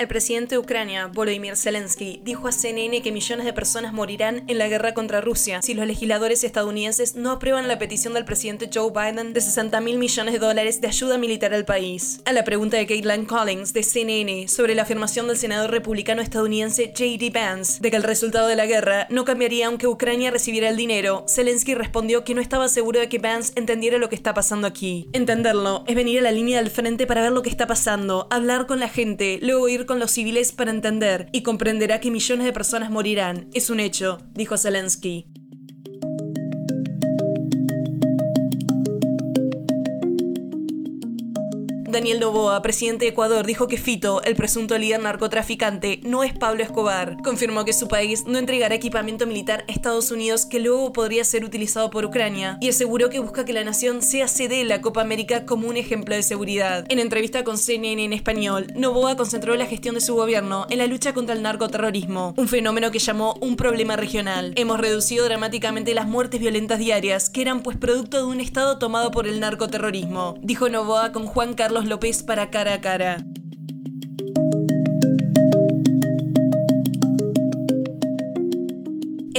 El presidente de Ucrania, Volodymyr Zelensky, dijo a CNN que millones de personas morirán en la guerra contra Rusia si los legisladores estadounidenses no aprueban la petición del presidente Joe Biden de 60 mil millones de dólares de ayuda militar al país. A la pregunta de Caitlin Collins de CNN sobre la afirmación del senador republicano estadounidense J.D. Vance de que el resultado de la guerra no cambiaría aunque Ucrania recibiera el dinero, Zelensky respondió que no estaba seguro de que Vance entendiera lo que está pasando aquí. Entenderlo es venir a la línea del frente para ver lo que está pasando, hablar con la gente, luego ir con los civiles para entender y comprenderá que millones de personas morirán. Es un hecho, dijo Zelensky. Daniel Novoa, presidente de Ecuador, dijo que Fito, el presunto líder narcotraficante, no es Pablo Escobar. Confirmó que su país no entregará equipamiento militar a Estados Unidos que luego podría ser utilizado por Ucrania y aseguró que busca que la nación sea sede de la Copa América como un ejemplo de seguridad. En entrevista con CNN en español, Novoa concentró la gestión de su gobierno en la lucha contra el narcoterrorismo, un fenómeno que llamó un problema regional. Hemos reducido dramáticamente las muertes violentas diarias, que eran pues producto de un estado tomado por el narcoterrorismo, dijo Novoa con Juan Carlos López para cara a cara.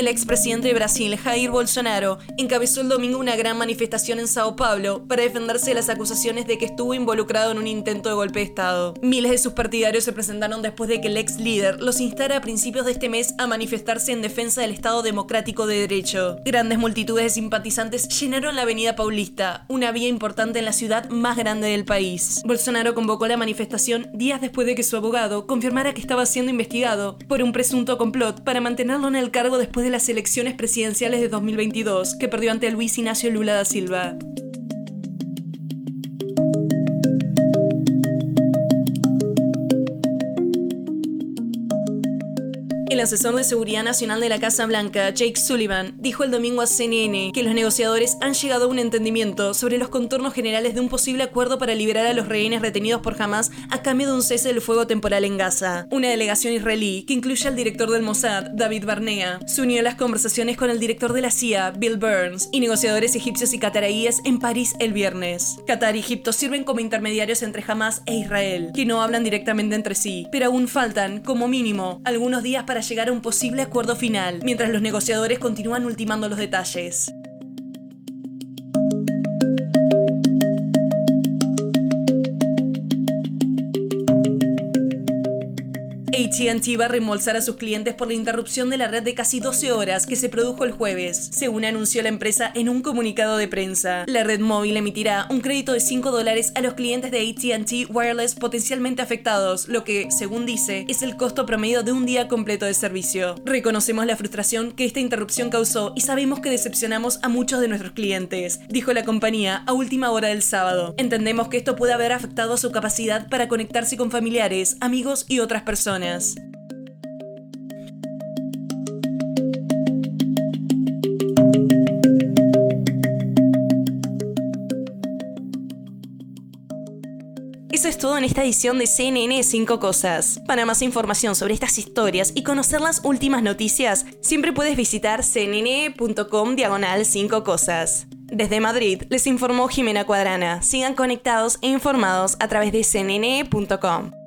El expresidente de Brasil, Jair Bolsonaro, encabezó el domingo una gran manifestación en Sao Paulo para defenderse de las acusaciones de que estuvo involucrado en un intento de golpe de Estado. Miles de sus partidarios se presentaron después de que el ex líder los instara a principios de este mes a manifestarse en defensa del Estado democrático de derecho. Grandes multitudes de simpatizantes llenaron la avenida Paulista, una vía importante en la ciudad más grande del país. Bolsonaro convocó la manifestación días después de que su abogado confirmara que estaba siendo investigado por un presunto complot para mantenerlo en el cargo después de las elecciones presidenciales de 2022, que perdió ante Luis Ignacio Lula da Silva. El asesor de seguridad nacional de la Casa Blanca, Jake Sullivan, dijo el domingo a CNN que los negociadores han llegado a un entendimiento sobre los contornos generales de un posible acuerdo para liberar a los rehenes retenidos por Hamas a cambio de un cese del fuego temporal en Gaza. Una delegación israelí, que incluye al director del Mossad, David Barnea, se unió a las conversaciones con el director de la CIA, Bill Burns, y negociadores egipcios y cataraíes en París el viernes. Qatar y Egipto sirven como intermediarios entre Hamas e Israel, que no hablan directamente entre sí, pero aún faltan, como mínimo, algunos días para llegar a un posible acuerdo final, mientras los negociadores continúan ultimando los detalles. ATT va a reembolsar a sus clientes por la interrupción de la red de casi 12 horas que se produjo el jueves, según anunció la empresa en un comunicado de prensa. La red móvil emitirá un crédito de 5 dólares a los clientes de ATT Wireless potencialmente afectados, lo que, según dice, es el costo promedio de un día completo de servicio. Reconocemos la frustración que esta interrupción causó y sabemos que decepcionamos a muchos de nuestros clientes, dijo la compañía a última hora del sábado. Entendemos que esto puede haber afectado su capacidad para conectarse con familiares, amigos y otras Eso es todo en esta edición de CNN 5 Cosas. Para más información sobre estas historias y conocer las últimas noticias, siempre puedes visitar cnn.com diagonal 5 Cosas. Desde Madrid les informó Jimena Cuadrana. Sigan conectados e informados a través de cnn.com.